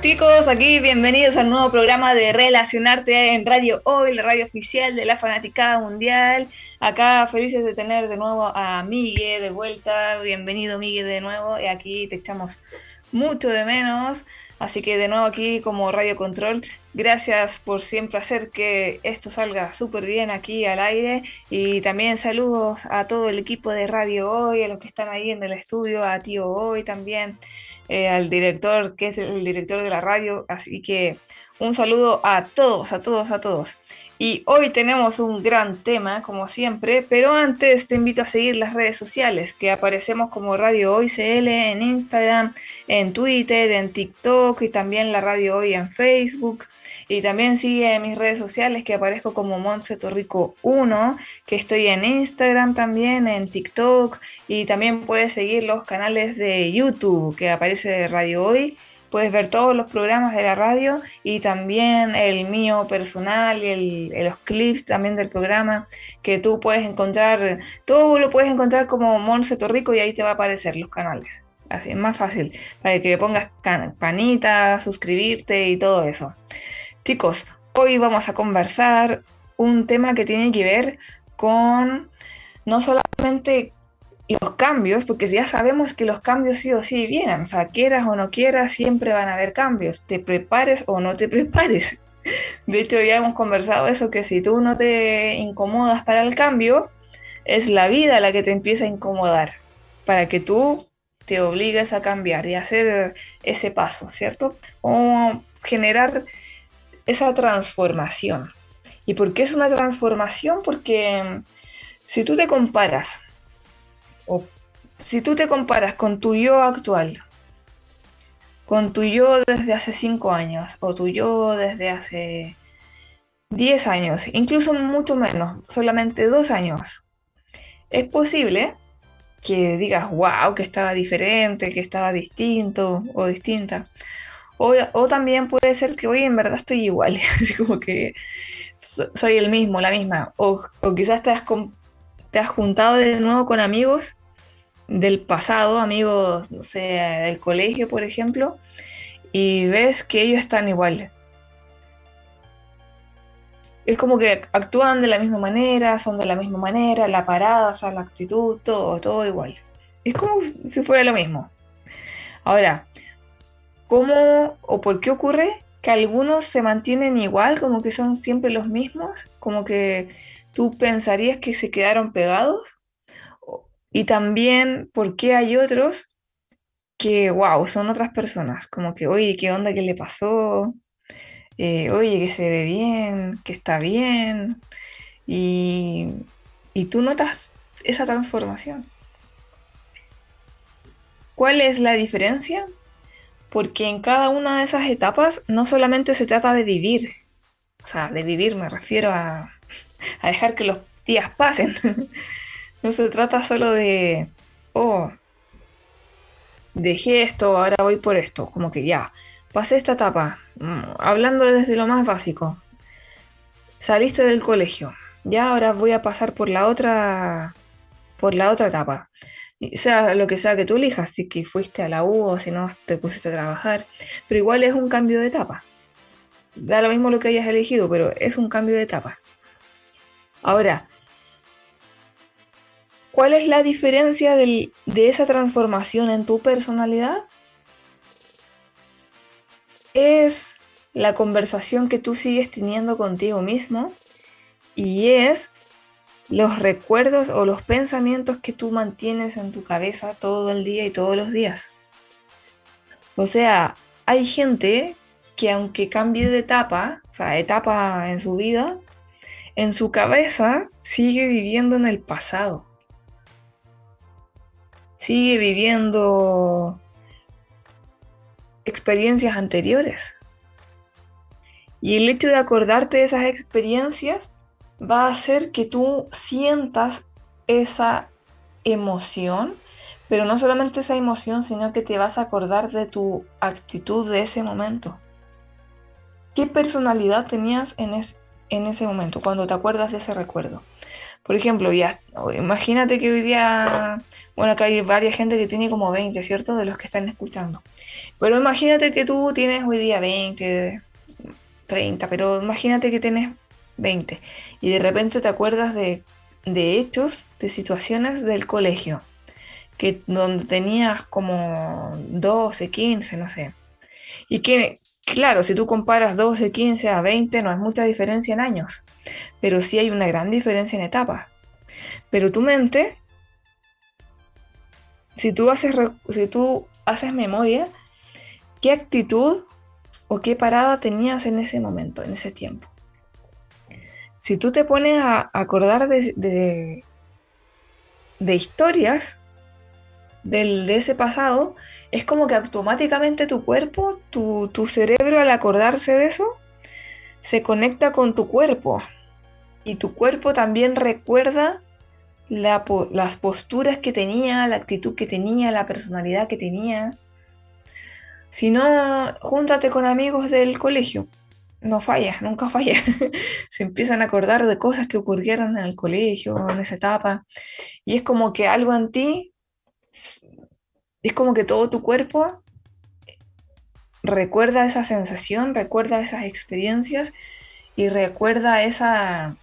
Chicos? Aquí bienvenidos al nuevo programa de Relacionarte en Radio Hoy, la radio oficial de la Fanaticada Mundial. Acá felices de tener de nuevo a Miguel de vuelta. Bienvenido Miguel de nuevo. Y aquí te echamos mucho de menos. Así que de nuevo aquí como Radio Control, gracias por siempre hacer que esto salga súper bien aquí al aire. Y también saludos a todo el equipo de Radio Hoy, a los que están ahí en el estudio, a Tío Hoy también. Eh, al director, que es el director de la radio. Así que un saludo a todos, a todos, a todos. Y hoy tenemos un gran tema, como siempre, pero antes te invito a seguir las redes sociales, que aparecemos como Radio Hoy CL en Instagram, en Twitter, en TikTok y también la Radio Hoy en Facebook. Y también sigue mis redes sociales que aparezco como Montse Torrico 1, que estoy en Instagram también, en TikTok. Y también puedes seguir los canales de YouTube que aparece Radio Hoy. Puedes ver todos los programas de la radio y también el mío personal y los clips también del programa que tú puedes encontrar. Todo lo puedes encontrar como Monse Torrico y ahí te va a aparecer los canales. Así es más fácil para que le pongas campanita, suscribirte y todo eso. Chicos, hoy vamos a conversar un tema que tiene que ver con no solamente los cambios, porque ya sabemos que los cambios sí o sí vienen, o sea, quieras o no quieras, siempre van a haber cambios, te prepares o no te prepares. De hecho, ya hemos conversado eso, que si tú no te incomodas para el cambio, es la vida la que te empieza a incomodar, para que tú te obligues a cambiar y hacer ese paso, ¿cierto? O generar esa transformación. ¿Y por qué es una transformación? Porque mm, si tú te comparas, o si tú te comparas con tu yo actual, con tu yo desde hace 5 años, o tu yo desde hace 10 años, incluso mucho menos, solamente 2 años, es posible que digas, wow, que estaba diferente, que estaba distinto o distinta. O, también puede ser que hoy en verdad estoy igual, así como que soy el mismo, la misma. O, quizás te has, te has juntado de nuevo con amigos del pasado, amigos, no sé, del colegio, por ejemplo, y ves que ellos están igual. Es como que actúan de la misma manera, son de la misma manera, la parada, la actitud, todo, todo igual. Es como si fuera lo mismo. Ahora, ¿Cómo o por qué ocurre que algunos se mantienen igual, como que son siempre los mismos? Como que tú pensarías que se quedaron pegados. Y también, ¿por qué hay otros que, wow, son otras personas? Como que, oye, ¿qué onda? ¿Qué le pasó? Eh, oye, que se ve bien, que está bien. Y, y tú notas esa transformación. ¿Cuál es la diferencia? Porque en cada una de esas etapas no solamente se trata de vivir, o sea, de vivir me refiero a, dejar que los días pasen, no se trata solo de, oh, dejé esto, ahora voy por esto, como que ya, pasé esta etapa, mm, hablando desde lo más básico, saliste del colegio, ya ahora voy a pasar por la otra, por la otra etapa sea lo que sea que tú elijas, si que fuiste a la U o si no te pusiste a trabajar, pero igual es un cambio de etapa. Da lo mismo lo que hayas elegido, pero es un cambio de etapa. Ahora, ¿cuál es la diferencia de esa transformación en tu personalidad? Es la conversación que tú sigues teniendo contigo mismo y es los recuerdos o los pensamientos que tú mantienes en tu cabeza todo el día y todos los días. O sea, hay gente que aunque cambie de etapa, o sea, etapa en su vida, en su cabeza sigue viviendo en el pasado. sigue viviendo experiencias anteriores. Y el hecho de acordarte de esas experiencias va a hacer que tú sientas esa emoción, pero no solamente esa emoción, sino que te vas a acordar de tu actitud de ese momento. ¿Qué personalidad tenías en, en ese momento, cuando te acuerdas de ese recuerdo? Por ejemplo, ya, imagínate que hoy día, bueno, acá hay varias gente que tiene como 20, ¿cierto? De los que están escuchando. Pero imagínate que tú tienes hoy día 20, 30, pero imagínate que tienes 20 y de repente te acuerdas de, de hechos, de situaciones del colegio, que donde tenías como 12, 15, no sé. Y que, claro, si tú comparas 12, 15 a 20, no es mucha diferencia en años pero sí hay una gran diferencia en etapas. Pero tu mente, si tú haces, si tú haces memoria, ¿qué actitud o qué parada tenías en ese momento, en ese tiempo? Si tú te pones a acordar de, de, historias del, de ese pasado, es como que automáticamente tu cuerpo, tu, tu cerebro al acordarse de eso, se conecta con tu cuerpo y tu cuerpo también recuerda las posturas que tenía, la actitud que tenía, la personalidad que tenía. Si no, júntate con amigos del colegio. No fallas, nunca fallas. Se empiezan a acordar de cosas que ocurrieron en el colegio, en esa etapa. Y es como que algo en ti, es como que todo tu cuerpo recuerda esa sensación, recuerda esas experiencias y recuerda esa,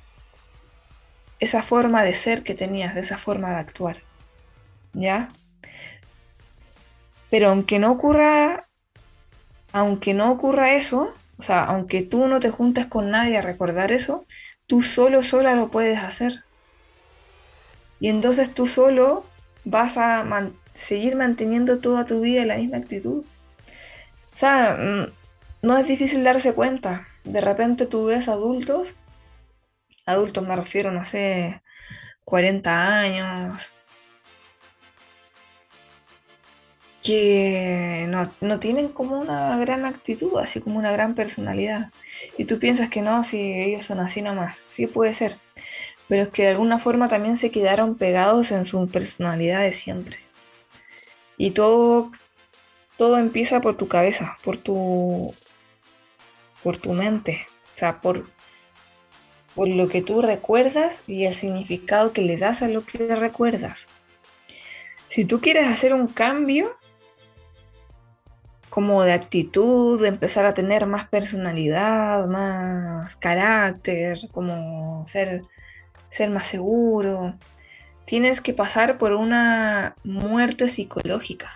esa forma de ser que tenías, esa forma de actuar. ¿Ya? Pero aunque no ocurra, aunque no ocurra eso, o sea, aunque tú no te juntes con nadie a recordar eso, tú solo, sola lo puedes hacer. Y entonces tú solo vas a seguir manteniendo toda tu vida la misma actitud. O sea, mm, no es difícil darse cuenta. De repente tú ves adultos adultos me refiero, no sé, 40 años, que no, tienen como una gran actitud, así como una gran personalidad. Y tú piensas que no, si ellos son así nomás, sí puede ser, pero es que de alguna forma también se quedaron pegados en su personalidad de siempre. Y todo, todo empieza por tu cabeza, por tu, por tu mente, o sea, por por lo que tú recuerdas y el significado que le das a lo que recuerdas. Si tú quieres hacer un cambio como de actitud, de empezar a tener más personalidad, más carácter, como ser, ser más seguro, tienes que pasar por una muerte psicológica.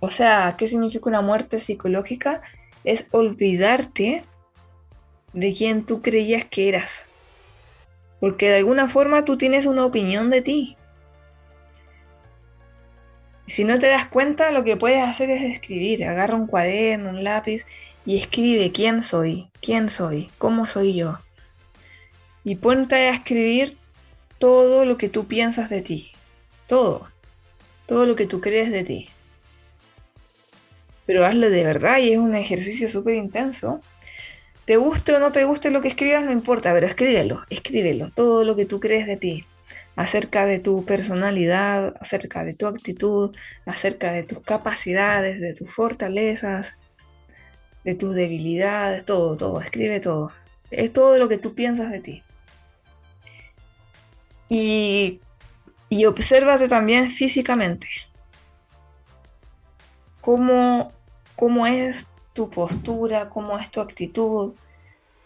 O sea, ¿qué significa una muerte psicológica? Es olvidarte de quien tú creías que eras. Porque de alguna forma tú tienes una opinión de ti. Si no te das cuenta, lo que puedes hacer es escribir. Agarra un cuaderno, un lápiz y escribe quién soy, quién soy, cómo soy yo. Y ponte a escribir todo lo que tú piensas de ti. Todo. Todo lo que tú crees de ti. Pero hazlo de verdad y es un ejercicio súper intenso te guste o no te guste lo que escribas, no importa, pero escríbelo, escríbelo, todo lo que tú crees de ti, acerca de tu personalidad, acerca de tu actitud, acerca de tus capacidades, de tus fortalezas, de tus debilidades, todo, todo, escribe todo. Es todo lo que tú piensas de ti. Y, y obsérvate también físicamente. ¿Cómo, cómo es tu postura, cómo es tu actitud,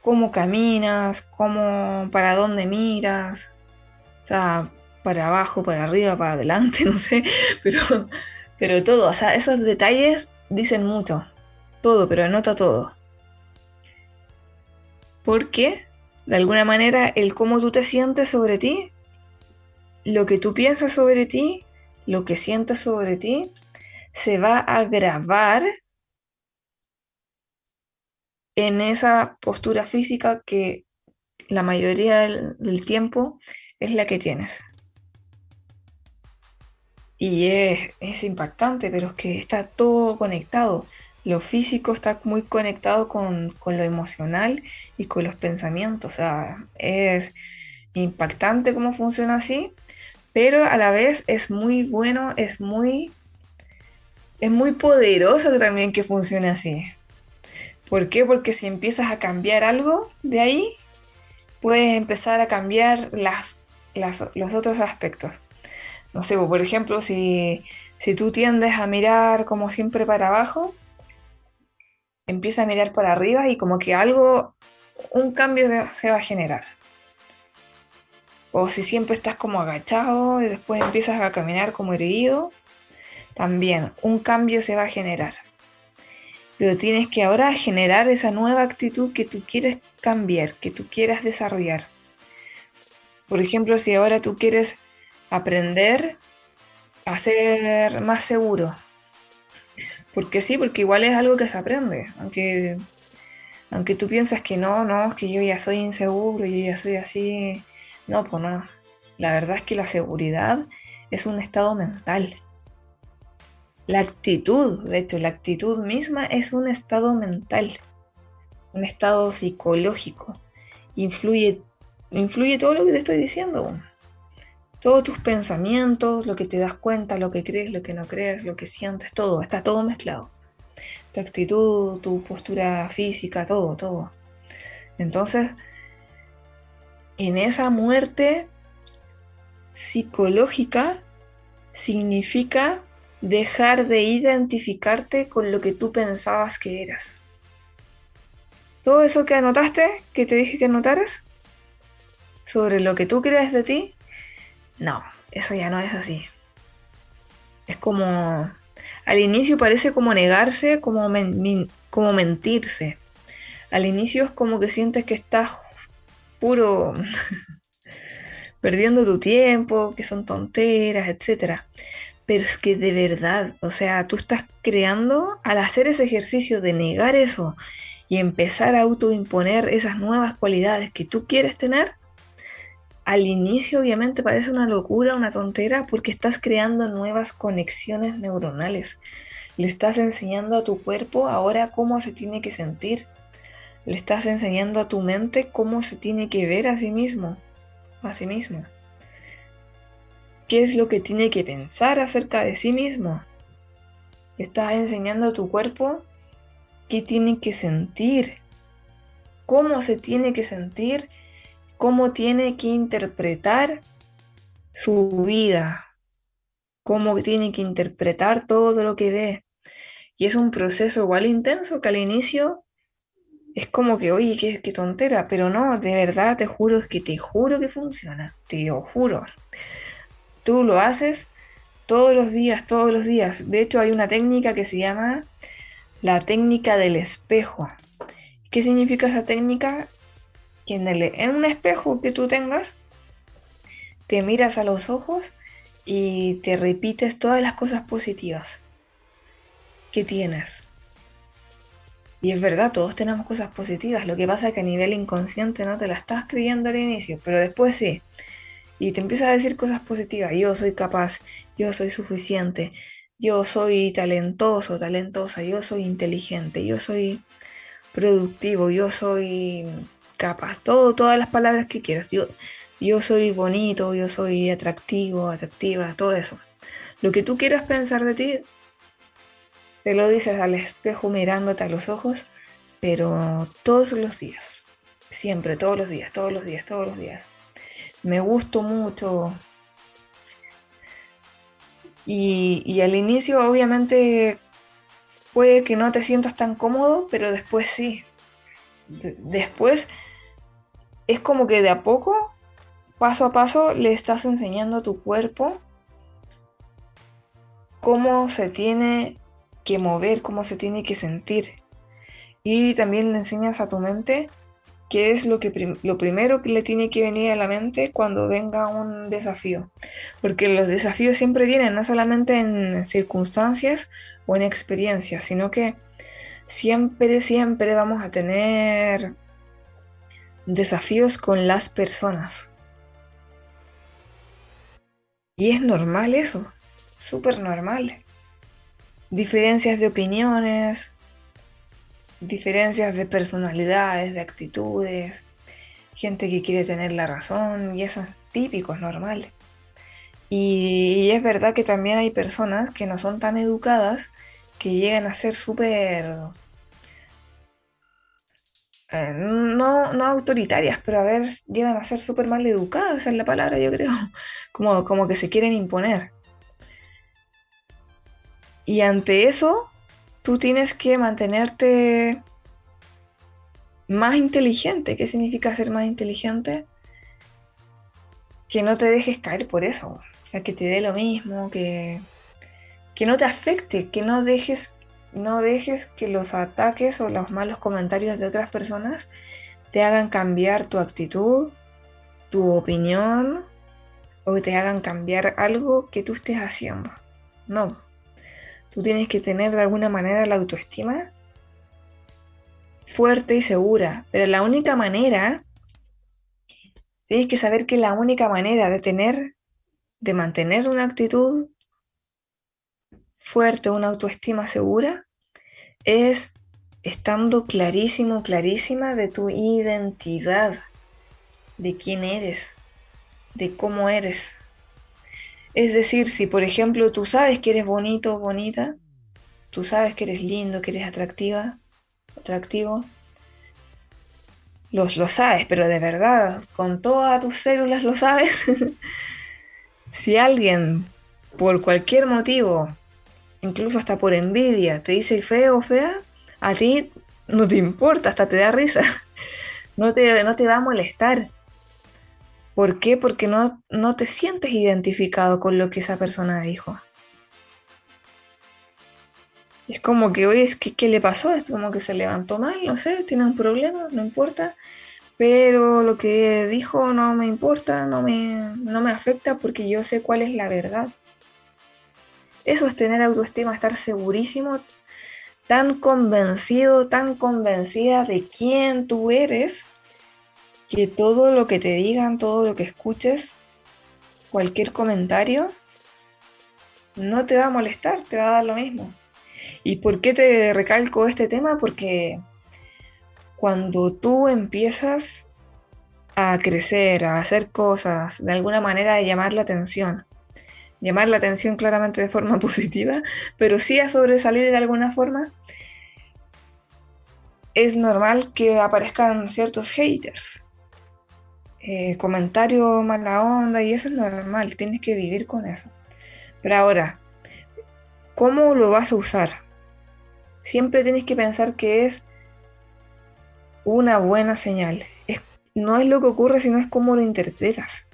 cómo caminas, cómo, para dónde miras, o sea, para abajo, para arriba, para adelante, no sé, pero, pero todo, o sea, esos detalles dicen mucho, todo, pero anota todo. Porque, de alguna manera, el cómo tú te sientes sobre ti, lo que tú piensas sobre ti, lo que sientes sobre ti, se va a grabar en esa postura física que la mayoría del, tiempo es la que tienes. Y es, es impactante, pero es que está todo conectado. Lo físico está muy conectado con, con lo emocional y con los pensamientos. O sea, es impactante cómo funciona así, pero a la vez es muy bueno, es muy, es muy poderoso también que funcione así. ¿Por qué? Porque si empiezas a cambiar algo de ahí, puedes empezar a cambiar las, los otros aspectos. No sé, por ejemplo, si, si tú tiendes a mirar como siempre para abajo, empieza a mirar para arriba y como que algo, un cambio se va a generar. O si siempre estás como agachado y después empiezas a caminar como erguido, también un cambio se va a generar. Pero tienes que ahora generar esa nueva actitud que tú quieres cambiar, que tú quieras desarrollar. Por ejemplo, si ahora tú quieres aprender a ser más seguro. Porque sí, porque igual es algo que se aprende. Aunque, aunque tú piensas que no, no, es que yo ya soy inseguro, yo ya soy así no, pues no. La verdad es que la seguridad es un estado mental. La actitud, de hecho, la actitud misma es un estado mental, un estado psicológico. Influye, influye todo lo que te estoy diciendo. Todos tus pensamientos, lo que te das cuenta, lo que crees, lo que no crees, lo que sientes, todo, está todo mezclado. Tu actitud, tu postura física, todo, todo. Entonces, en esa muerte psicológica significa dejar de identificarte con lo que tú pensabas que eras. Todo eso que anotaste, que te dije que anotaras, sobre lo que tú crees de ti, no, eso ya no es así. Es como, al inicio parece como negarse, como, como mentirse. Al inicio es como que sientes que estás puro perdiendo tu tiempo, que son tonteras, etc. Pero es que de verdad, o sea, tú estás creando, al hacer ese ejercicio de negar eso y empezar a autoimponer esas nuevas cualidades que tú quieres tener, al inicio obviamente parece una locura, una tontera, porque estás creando nuevas conexiones neuronales. Le estás enseñando a tu cuerpo ahora cómo se tiene que sentir, le estás enseñando a tu mente cómo se tiene que ver a sí mismo, a sí mismo. ¿Qué es lo que tiene que pensar acerca de sí mismo? Le estás enseñando a tu cuerpo qué tiene que sentir, cómo se tiene que sentir, cómo tiene que interpretar su vida, cómo tiene que interpretar todo lo que ve. Y es un proceso igual intenso que al inicio es como que, oye, qué, tontera, pero no, de verdad te juro, es que te juro que funciona, te lo juro. Tú lo haces todos los días, todos los días. De hecho, hay una técnica que se llama la técnica del espejo. ¿Qué significa esa técnica? Que en, en un espejo que tú tengas, te miras a los ojos y te repites todas las cosas positivas que tienes y es verdad, todos tenemos cosas positivas. Lo que pasa es que a nivel inconsciente no te la estás creyendo al inicio, pero después sí. Y te empiezas a decir cosas positivas. Yo soy capaz, yo soy suficiente, yo soy talentoso, talentosa, yo soy inteligente, yo soy productivo, yo soy capaz. Todo, todas las palabras que quieras. Yo, yo soy bonito, yo soy atractivo, atractiva, todo eso. Lo que tú quieras pensar de ti, te lo dices al espejo mirándote a los ojos, pero todos los días. Siempre, todos los días, todos los días, todos los días. Me gusto mucho. Y, al inicio obviamente puede que no te sientas tan cómodo, pero después sí. Después es como que de a poco, paso a paso, le estás enseñando a tu cuerpo cómo se tiene que mover, cómo se tiene que sentir. Y también le enseñas a tu mente qué es lo, que lo primero que le tiene que venir a la mente cuando venga un desafío. Porque los desafíos siempre vienen, no solamente en circunstancias o en experiencias, sino que siempre, siempre vamos a tener desafíos con las personas. Y es normal eso. Súper normal. Diferencias de opiniones, diferencias de personalidades, de actitudes, gente que quiere tener la razón y eso es típico, es normal. Y, es verdad que también hay personas que no son tan educadas que llegan a ser súper... Eh, no, no autoritarias, pero a ver, llegan a ser súper mal educadas, esa es la palabra, yo creo. Como, como que se quieren imponer. Y ante eso, tú tienes que mantenerte más inteligente. ¿Qué significa ser más inteligente? Que no te dejes caer por eso. O sea, que te dé lo mismo, que, que no te afecte, que no dejes, no dejes que los ataques o los malos comentarios de otras personas te hagan cambiar tu actitud, tu opinión o que te hagan cambiar algo que tú estés haciendo. No, Tú tienes que tener de alguna manera la autoestima fuerte y segura. Pero la única manera, tienes que saber que la única manera de tener, de mantener una actitud fuerte, una autoestima segura, es estando clarísimo, clarísima de tu identidad, de quién eres, de cómo eres. Es decir, si por ejemplo tú sabes que eres bonito o bonita, tú sabes que eres lindo, que eres atractiva, atractivo, los, lo sabes, pero de verdad, con todas tus células lo sabes. si alguien, por cualquier motivo, incluso hasta por envidia, te dice feo o fea, a ti no te importa, hasta te da risa. No te, no te va a molestar. ¿Por qué? Porque no, no te sientes identificado con lo que esa persona dijo. Es como que, oye, ¿qué, ¿qué le pasó? Es como que se levantó mal, no sé, tiene un problema, no importa. Pero lo que dijo no me importa, no me, no me afecta porque yo sé cuál es la verdad. Eso es tener autoestima, estar segurísimo, tan convencido, tan convencida de quién tú eres, que todo lo que te digan, todo lo que escuches, cualquier comentario, no te va a molestar, te va a dar lo mismo. ¿Y por qué te recalco este tema? Porque cuando tú empiezas a crecer, a hacer cosas, de alguna manera de llamar la atención, llamar la atención claramente de forma positiva, pero sí a sobresalir de alguna forma, es normal que aparezcan ciertos haters. Eh, comentario mala onda y eso es normal, tienes que vivir con eso. Pero ahora, ¿cómo lo vas a usar? Siempre tienes que pensar que es una buena señal. no es lo que ocurre, sino es cómo lo interpretas.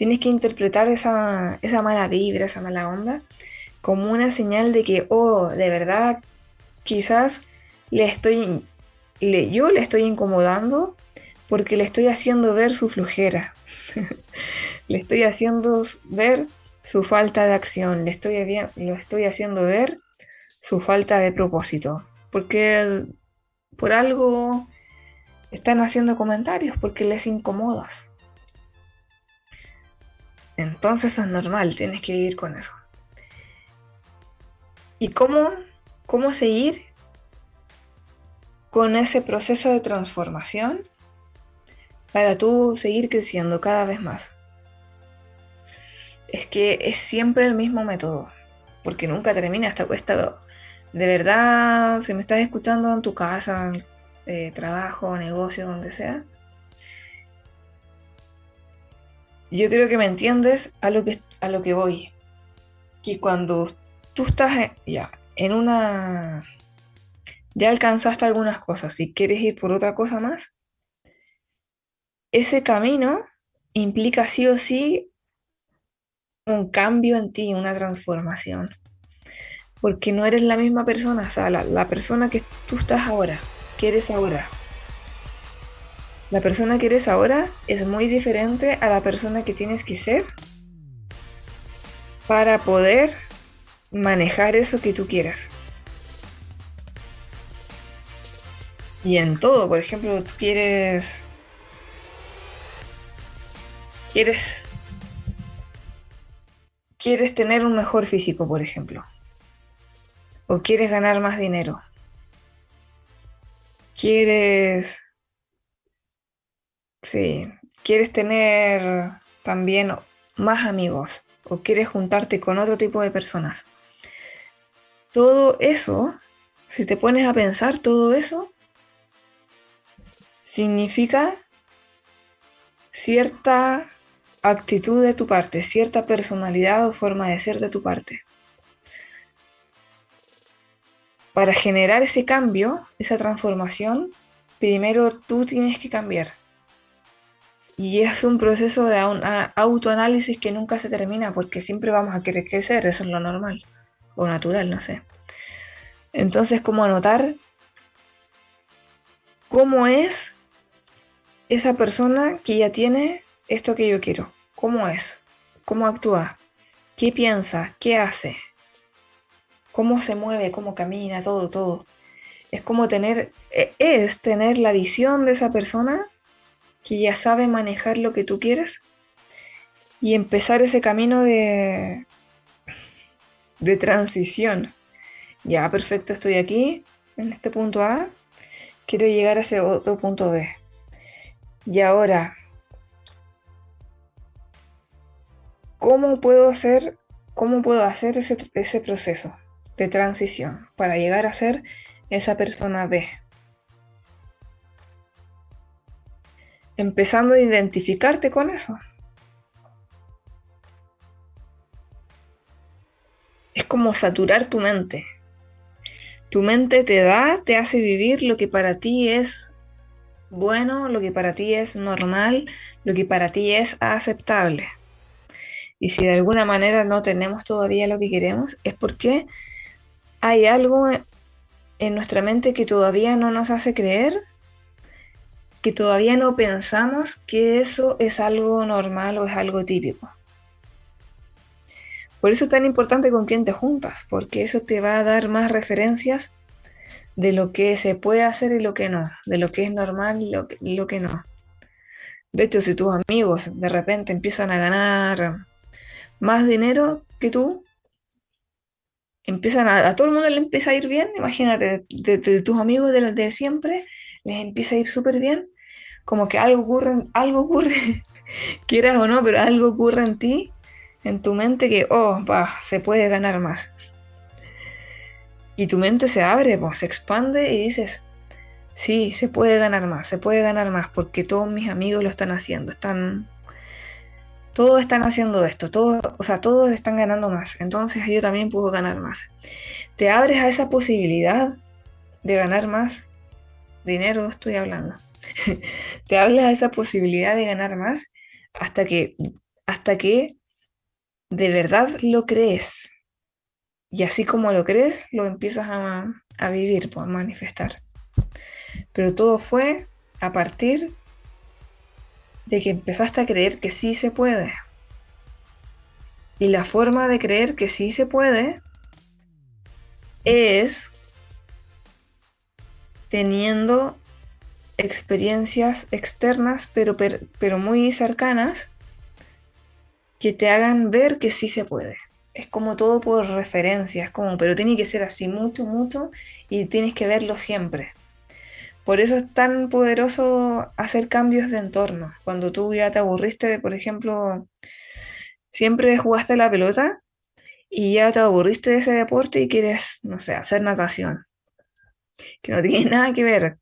Tienes que interpretar esa, esa mala vibra, esa mala onda, como una señal de que, oh, de verdad, quizás le estoy, le, yo le estoy incomodando porque le estoy haciendo ver su flojera. le estoy haciendo ver su falta de acción. Le estoy, estoy haciendo ver su falta de propósito. Porque por algo están haciendo comentarios, porque les incomodas. Entonces eso es normal, tienes que vivir con eso. ¿Y cómo, cómo seguir con ese proceso de transformación? para tú seguir creciendo cada vez más. Es que es siempre el mismo método, porque nunca termina hasta cuesta. De verdad, si me estás escuchando en tu casa, eh, trabajo, negocio, donde sea, yo creo que me entiendes a lo que, a lo que voy. Que cuando tú estás ya en una... Ya alcanzaste algunas cosas y quieres ir por otra cosa más, ese camino implica sí o sí un cambio en ti, una transformación. Porque no eres la misma persona, o sea, la, persona que tú estás ahora, que eres ahora. La persona que eres ahora es muy diferente a la persona que tienes que ser para poder manejar eso que tú quieras. Y en todo, por ejemplo, tú quieres quieres quieres tener un mejor físico, por ejemplo. O quieres ganar más dinero. Quieres... Sí, quieres tener también más amigos o quieres juntarte con otro tipo de personas. Todo eso, si te pones a pensar todo eso, significa cierta actitud de tu parte, cierta personalidad o forma de ser de tu parte. Para generar ese cambio, esa transformación, primero tú tienes que cambiar. Y es un proceso de autoanálisis que nunca se termina porque siempre vamos a querer crecer, eso es lo normal o natural, no sé. Entonces, como anotar cómo es esa persona que ya tiene esto que yo quiero. ¿Cómo es? ¿Cómo actúa? ¿Qué piensa? ¿Qué hace? ¿Cómo se mueve? ¿Cómo camina? Todo, todo. Es como tener, e, es tener la visión de esa persona que ya sabe manejar lo que tú quieres y empezar ese camino de, de transición. Ya, perfecto, estoy aquí, en este punto A, quiero llegar a ese otro punto B. Y ahora, ¿cómo puedo hacer, cómo puedo hacer ese, ese proceso de transición para llegar a ser esa persona B? Empezando a identificarte con eso. Es como saturar tu mente. Tu mente te da, te hace vivir lo que para ti es bueno, lo que para ti es normal, lo que para ti es aceptable. Y si de alguna manera no tenemos todavía lo que queremos, es porque hay algo en nuestra mente que todavía no nos hace creer, que todavía no pensamos que eso es algo normal o es algo típico. Por eso es tan importante con quién te juntas, porque eso te va a dar más referencias de lo que se puede hacer y lo que no, de lo que es normal y lo que, lo que no. De hecho, si tus amigos de repente empiezan a ganar más dinero que tú, empiezan a, todo el mundo le empieza a ir bien, imagínate, de, tus amigos de, de siempre, les empieza a ir súper bien, como que algo ocurre, algo ocurre, quieras o no, pero algo ocurre en ti, en tu mente que, oh, va, se puede ganar más. Y tu mente se abre, pues, se expande y dices, sí, se puede ganar más, se puede ganar más, porque todos mis amigos lo están haciendo, están... Todos están haciendo esto, todos, o sea, todos están ganando más, entonces yo también puedo ganar más. Te abres a esa posibilidad de ganar más dinero, estoy hablando. Te abres a esa posibilidad de ganar más hasta que, hasta que de verdad lo crees. Y así como lo crees, lo empiezas a, vivir, pues, a manifestar. Pero todo fue a partir de que empezaste a creer que sí se puede. Y la forma de creer que sí se puede es teniendo experiencias externas, pero, pero muy cercanas, que te hagan ver que sí se puede es como todo por referencia, es como, pero tiene que ser así mucho, mucho y tienes que verlo siempre. Por eso es tan poderoso hacer cambios de entorno. Cuando tú ya te aburriste de, por ejemplo, siempre jugaste la pelota y ya te aburriste de ese deporte y quieres, no sé, hacer natación. Que no tiene nada que ver.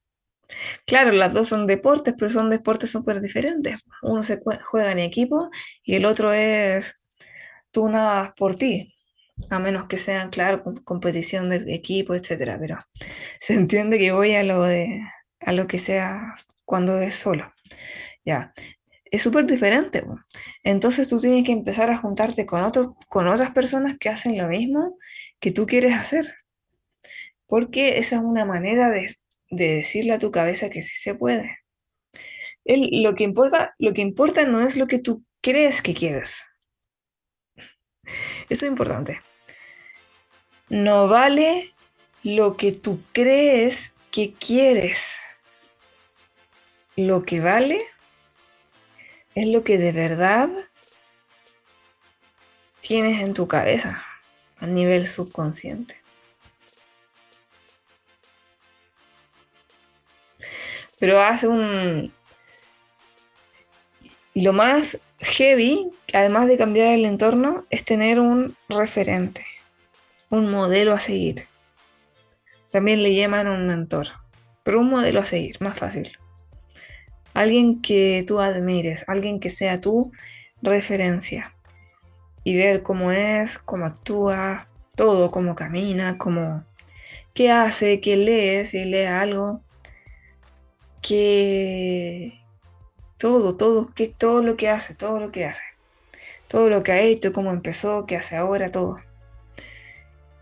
Claro, las dos son deportes, pero son deportes súper diferentes. Uno se juega en equipo y el otro es tú nadas por ti, a menos que sean, claro, competición de equipo, etcétera, pero se entiende que voy a lo de a lo que sea cuando es solo. Ya. Es súper diferente. Entonces tú tienes que empezar a juntarte con, con otras personas que hacen lo mismo que tú quieres hacer. Porque esa es una manera de, de decirle a tu cabeza que sí se puede. lo, que importa, lo que importa no es lo que tú crees que quieres. Eso es importante. No vale lo que tú crees que quieres. Lo que vale es lo que de verdad tienes en tu cabeza a nivel subconsciente. Pero hace un... Lo más heavy, además de cambiar el entorno, es tener un referente, un modelo a seguir. También le llaman un mentor, pero un modelo a seguir, más fácil. Alguien que tú admires, alguien que sea tu referencia. Y ver cómo es, cómo actúa, todo, cómo camina, cómo, qué hace, qué lee, si lee algo, que todo, todo, que todo lo que hace, todo lo que hace, todo lo que ha hecho, cómo empezó, qué hace ahora, todo.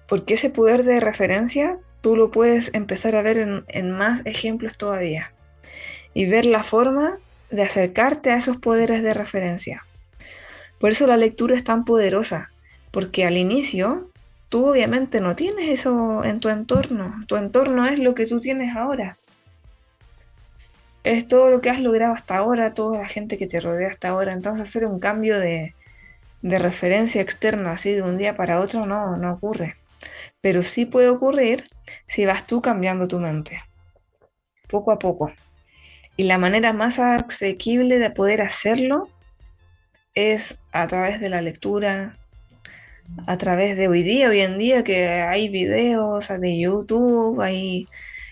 Porque ese poder de referencia tú lo puedes empezar a ver en, en más ejemplos todavía y ver la forma de acercarte a esos poderes de referencia. Por eso la lectura es tan poderosa, porque al inicio tú obviamente no tienes eso en tu entorno, tu entorno es lo que tú tienes ahora es todo lo que has logrado hasta ahora, toda la gente que te rodea hasta ahora. Entonces hacer un cambio de, referencia externa así de un día para otro no, no ocurre. Pero sí puede ocurrir si vas tú cambiando tu mente, poco a poco. Y la manera más asequible de poder hacerlo es a través de la lectura, a través de hoy día, hoy en día que hay videos de YouTube, hay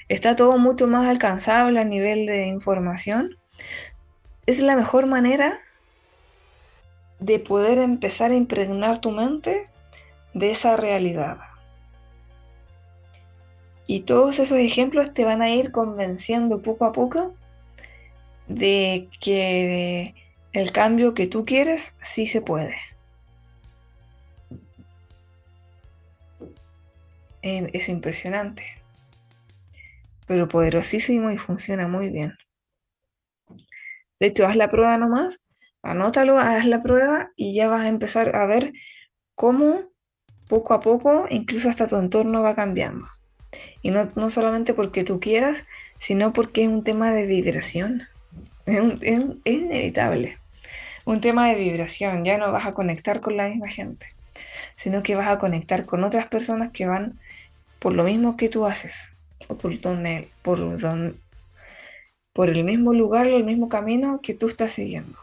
está todo mucho más alcanzable a nivel de información, es la mejor manera de poder empezar a impregnar tu mente de esa realidad. Y todos esos ejemplos te van a ir convenciendo poco a poco de que el cambio que tú quieres sí se puede. Eh, es impresionante pero poderosísimo y funciona muy bien. De hecho, haz la prueba nomás, anótalo, haz la prueba y ya vas a empezar a ver cómo poco a poco, incluso hasta tu entorno va cambiando. Y no, solamente porque tú quieras, sino porque es un tema de vibración. Es, inevitable. Un tema de vibración. Ya no vas a conectar con la misma gente, sino que vas a conectar con otras personas que van por lo mismo que tú haces por donde, por el mismo lugar el mismo camino que tú estás siguiendo.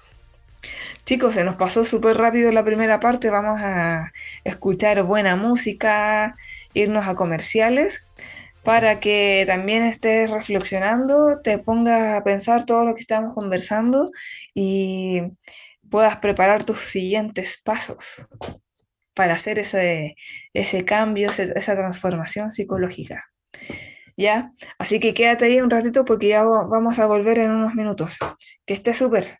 Chicos, se nos pasó súper rápido la primera parte, vamos a escuchar buena música, irnos a comerciales, para que también estés reflexionando, te pongas a pensar todo lo que estamos conversando y puedas preparar tus siguientes pasos para hacer ese cambio, esa transformación psicológica. ¿Ya? Así que quédate ahí un ratito porque ya vamos a volver en unos minutos. Que esté súper.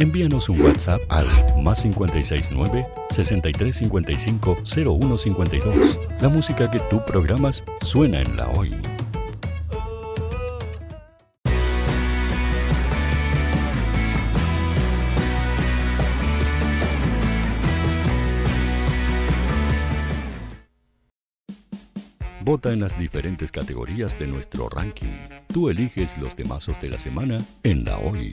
Envíanos un WhatsApp al más 569 6355 0152. La música que tú programas suena en la Hoy. Vota en las diferentes categorías de nuestro ranking. Tú eliges los temazos de la semana en la hoy.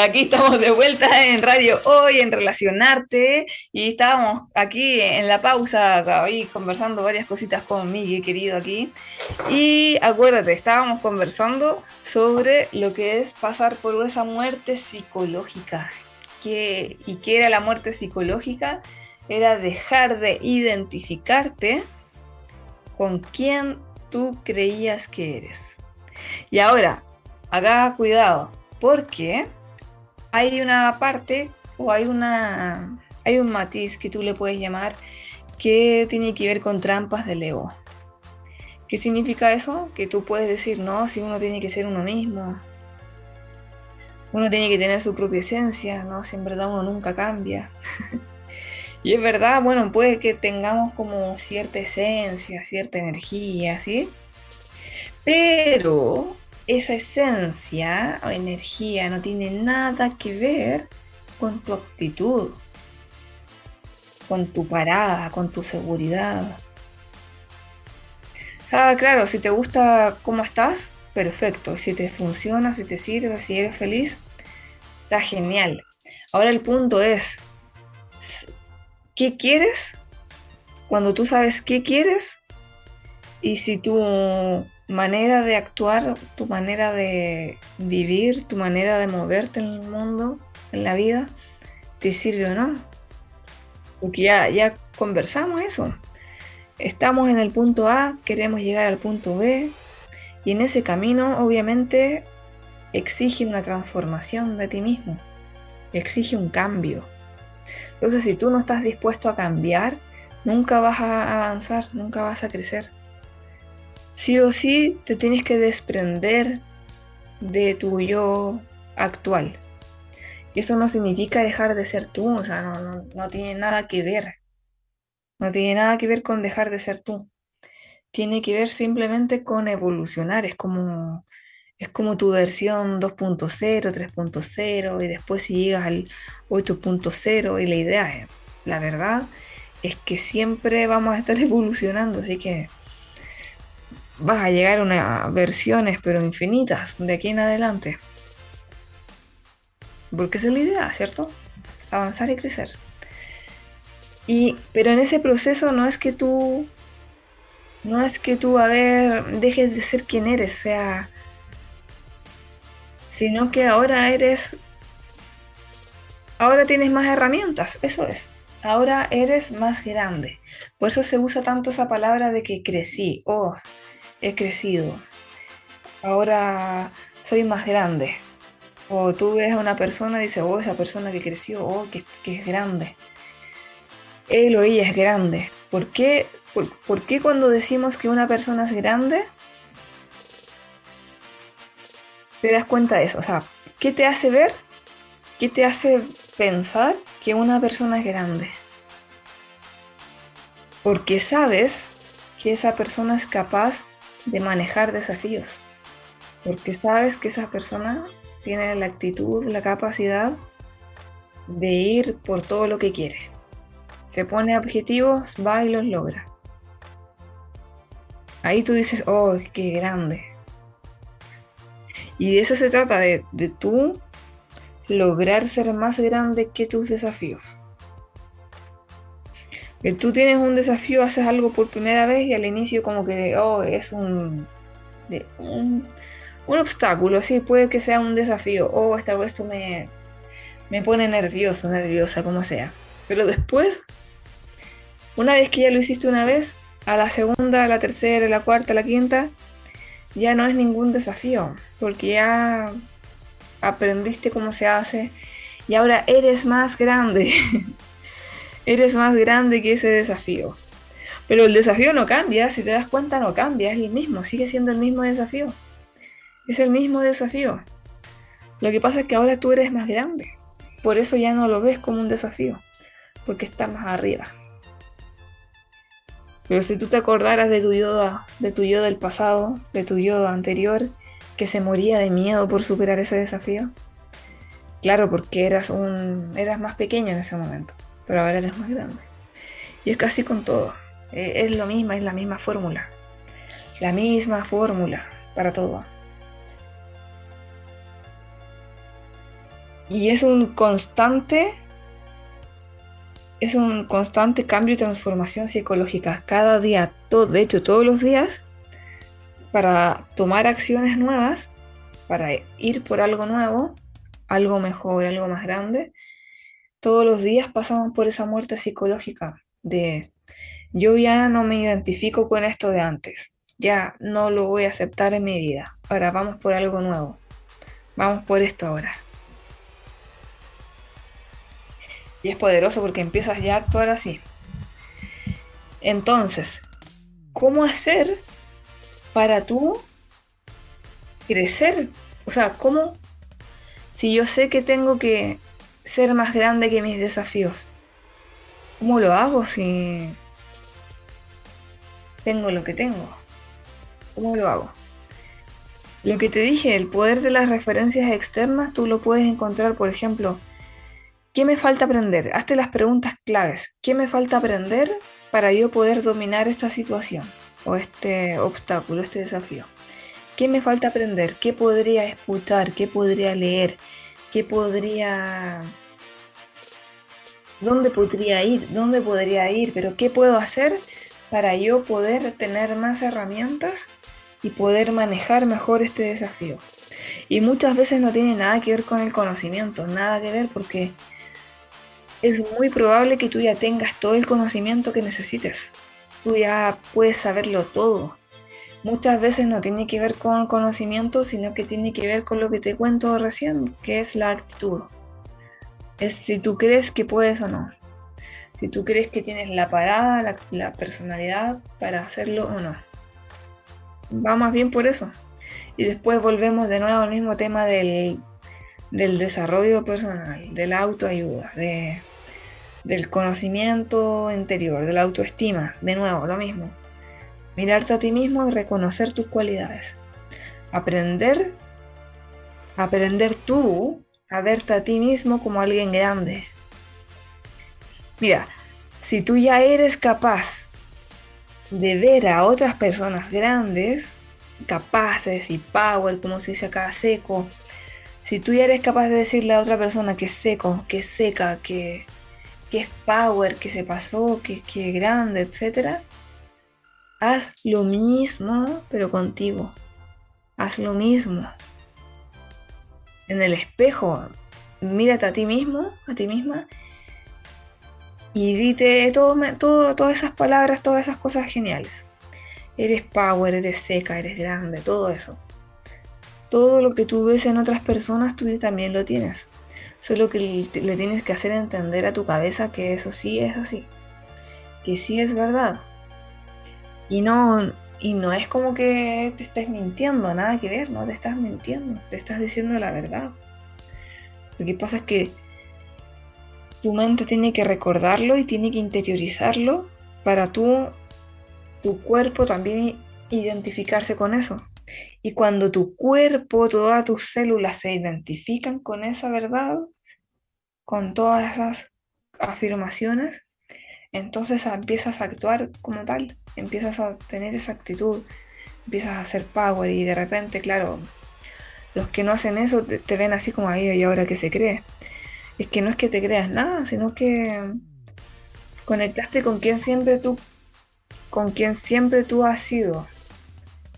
Aquí estamos de vuelta en Radio Hoy, en Relacionarte, y estábamos aquí en la pausa, ahí conversando varias cositas con Miguel, querido, aquí. Y acuérdate, estábamos conversando sobre lo que es pasar por esa muerte psicológica. ¿Y qué era la muerte psicológica? Era dejar de identificarte con quien tú creías que eres. Y ahora, haga cuidado, porque hay una parte o hay una hay un matiz que tú le puedes llamar que tiene que ver con trampas del ego. ¿Qué significa eso? Que tú puedes decir, no, si uno tiene que ser uno mismo. Uno tiene que tener su propia esencia, ¿no? Si en verdad uno nunca cambia. y es verdad, bueno, puede que tengamos como cierta esencia, cierta energía, ¿sí? Pero esa esencia o energía no tiene nada que ver con tu actitud, con tu parada, con tu seguridad. Sea, claro, si te gusta cómo estás, perfecto. Si te funciona, si te sirve, si eres feliz, está genial. Ahora el punto es, ¿qué quieres? Cuando tú sabes qué quieres y si tú manera de actuar, tu manera de vivir, tu manera de moverte en el mundo, en la vida, te sirve o no. Porque ya, ya conversamos eso. Estamos en el punto A, queremos llegar al punto B, y en ese camino obviamente exige una transformación de ti mismo, exige un cambio. Entonces si tú no estás dispuesto a cambiar, nunca vas a avanzar, nunca vas a crecer sí o sí te tienes que desprender de tu yo actual. Y eso no significa dejar de ser tú, o sea, no, tiene nada que ver. No tiene nada que ver con dejar de ser tú. Tiene que ver simplemente con evolucionar. Es como, es como tu versión 2.0, 3.0 y después si llegas al 8.0 y la idea es, la verdad, es que siempre vamos a estar evolucionando, así que vas a llegar a unas versiones, pero infinitas, de aquí en adelante. Porque es la idea, ¿cierto? Avanzar y crecer. Y, pero en ese proceso no es que tú, no es que tú, a ver, dejes de ser quien eres, sea, sino que ahora eres, ahora tienes más herramientas, eso es. Ahora eres más grande. Por eso se usa tanto esa palabra de que crecí. Oh, he crecido, ahora soy más grande. O tú ves a una persona y dices, oh, esa persona que creció, oh, que, es grande. Él o ella es grande. ¿Por qué, por, qué cuando decimos que una persona es grande, te das cuenta de eso? O sea, ¿qué te hace ver? ¿Qué te hace pensar que una persona es grande? Porque sabes que esa persona es capaz de manejar desafíos. Porque sabes que esa persona tiene la actitud, la capacidad de ir por todo lo que quiere. Se pone objetivos, va y los logra. Ahí tú dices, oh, qué grande. Y de eso se trata, de, de tú lograr ser más grande que tus desafíos. Tú tienes un desafío, haces algo por primera vez y al inicio como que, oh, es un, un, obstáculo, sí, puede que sea un desafío, oh, esta, esto me, me pone nervioso, nerviosa, como sea. Pero después, una vez que ya lo hiciste una vez, a la segunda, a la tercera, a la cuarta, a la quinta, ya no es ningún desafío, porque ya aprendiste cómo se hace y ahora eres más grande. eres más grande que ese desafío. Pero el desafío no cambia, si te das cuenta no cambia, es el mismo, sigue siendo el mismo desafío. Es el mismo desafío. Lo que pasa es que ahora tú eres más grande. Por eso ya no lo ves como un desafío, porque está más arriba. Pero si tú te acordaras de tu yo, de tu yo del pasado, de tu yo anterior, que se moría de miedo por superar ese desafío. Claro, porque eras un eras más pequeña en ese momento, pero ahora eres más grande. Y es casi con todo. E, es lo mismo, es la misma fórmula. La misma fórmula para todo. Y es un constante es un constante cambio y transformación psicológica. Cada día, todo, de hecho todos los días, para tomar acciones nuevas, para ir por algo nuevo, algo mejor, algo más grande, todos los días pasamos por esa muerte psicológica de yo ya no me identifico con esto de antes, ya no lo voy a aceptar en mi vida, ahora vamos por algo nuevo, vamos por esto ahora. Y es poderoso porque empiezas ya a actuar así. Entonces, ¿cómo hacer para tú crecer. O sea, ¿cómo? Si yo sé que tengo que ser más grande que mis desafíos, ¿cómo lo hago si tengo lo que tengo? ¿Cómo lo hago? Lo que te dije, el poder de las referencias externas, tú lo puedes encontrar, por ejemplo, ¿qué me falta aprender? Hazte las preguntas claves. ¿Qué me falta aprender para yo poder dominar esta situación? o este obstáculo, este desafío? ¿Qué me falta aprender? ¿Qué podría escuchar? ¿Qué podría leer? ¿Qué podría... ¿Dónde podría ir? ¿Dónde podría ir? Pero ¿qué puedo hacer para yo poder tener más herramientas y poder manejar mejor este desafío? Y muchas veces no tiene nada que ver con el conocimiento, nada que ver porque es muy probable que tú ya tengas todo el conocimiento que necesites tú ya puedes saberlo todo. Muchas veces no tiene que ver con conocimiento, sino que tiene que ver con lo que te cuento recién, que es la actitud. Es si tú crees que puedes o no. Si tú crees que tienes la parada, la, personalidad para hacerlo o no. Va más bien por eso. Y después volvemos de nuevo al mismo tema del, del desarrollo personal, de la autoayuda, de del conocimiento interior, de la autoestima, de nuevo, lo mismo. Mirarte a ti mismo y reconocer tus cualidades. Aprender, aprender tú a verte a ti mismo como alguien grande. Mira, si tú ya eres capaz de ver a otras personas grandes, capaces y power, como se dice acá, seco, si tú ya eres capaz de decirle a otra persona que es seco, que es seca, que, que es power, que se pasó, que, es grande, etc. Haz lo mismo, pero contigo. Haz lo mismo. En el espejo, mírate a ti mismo, a ti misma, y dite todo, todo, todas esas palabras, todas esas cosas geniales. Eres power, eres seca, eres grande, todo eso. Todo lo que tú ves en otras personas, tú también lo tienes. Solo que le tienes que hacer entender a tu cabeza que eso sí es así. Que sí es verdad. Y no, y no es como que te estés mintiendo, nada que ver, no te estás mintiendo, te estás diciendo la verdad. Lo que pasa es que tu mente tiene que recordarlo y tiene que interiorizarlo para tú tu cuerpo también identificarse con eso. Y cuando tu cuerpo, todas tus células se identifican con esa verdad, con todas esas afirmaciones, entonces empiezas a actuar como tal, empiezas a tener esa actitud, empiezas a hacer power y de repente, claro, los que no hacen eso te, ven así como ahí y ahora que se cree. Es que no es que te creas nada, sino que conectaste con quien siempre tú, con quien siempre tú has sido.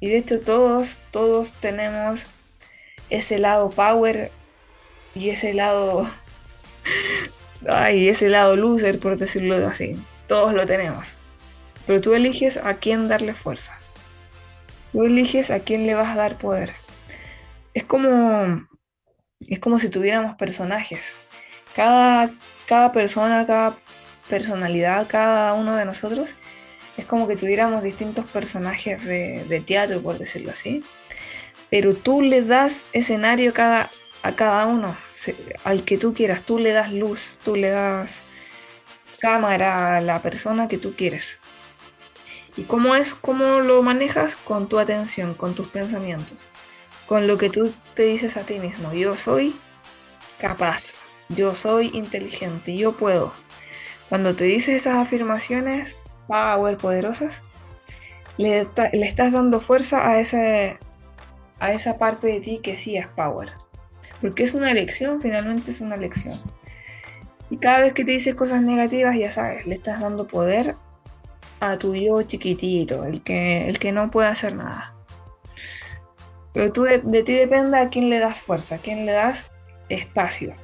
Y de hecho todos, todos tenemos ese lado power y ese lado, ay, ese lado loser, por decirlo así. Todos lo tenemos. Pero tú eliges a quién darle fuerza. Tú eliges a quién le vas a dar poder. Es como, es como si tuviéramos personajes. Cada, cada persona, cada personalidad, cada uno de nosotros, es como que tuviéramos distintos personajes de, teatro, por decirlo así. Pero tú le das escenario a cada, a cada uno, al que tú quieras. Tú le das luz, tú le das cámara a la persona que tú quieres. ¿Y cómo es, cómo lo manejas? Con tu atención, con tus pensamientos, con lo que tú te dices a ti mismo. Yo soy capaz, yo soy inteligente, yo puedo. Cuando te dices esas afirmaciones power poderosas, le, le estás dando fuerza a, ese, a esa parte de ti que sí es power. Porque es una elección, finalmente es una elección. Y cada vez que te dices cosas negativas, ya sabes, le estás dando poder a tu yo chiquitito, el que, el que no puede hacer nada. Pero tú de, ti depende a quién le das fuerza, a quién le das espacio.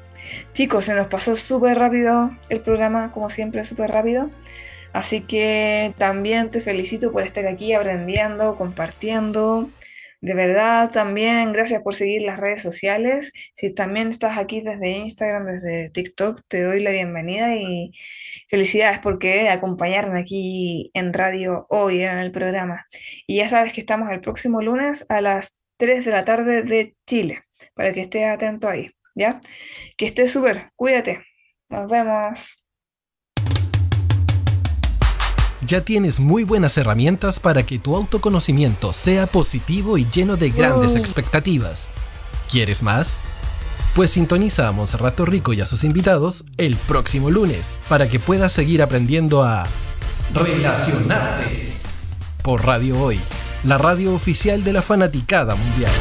Chicos, se nos pasó súper rápido el programa, como siempre, súper rápido. Así que también te felicito por estar aquí aprendiendo, compartiendo. De verdad, también gracias por seguir las redes sociales. Si también estás aquí desde Instagram, desde TikTok, te doy la bienvenida y Felicidades porque acompañarme aquí en radio hoy en el programa. Y ya sabes que estamos el próximo lunes a las 3 de la tarde de Chile, para que estés atento ahí, ¿ya? Que estés súper, cuídate. Nos vemos. Ya tienes muy buenas herramientas para que tu autoconocimiento sea positivo y lleno de grandes expectativas. ¿Quieres más? Pues sintoniza a Monserrato Rico y a sus invitados el próximo lunes para que puedas seguir aprendiendo a relacionarte por Radio Hoy, la radio oficial de la fanaticada mundial.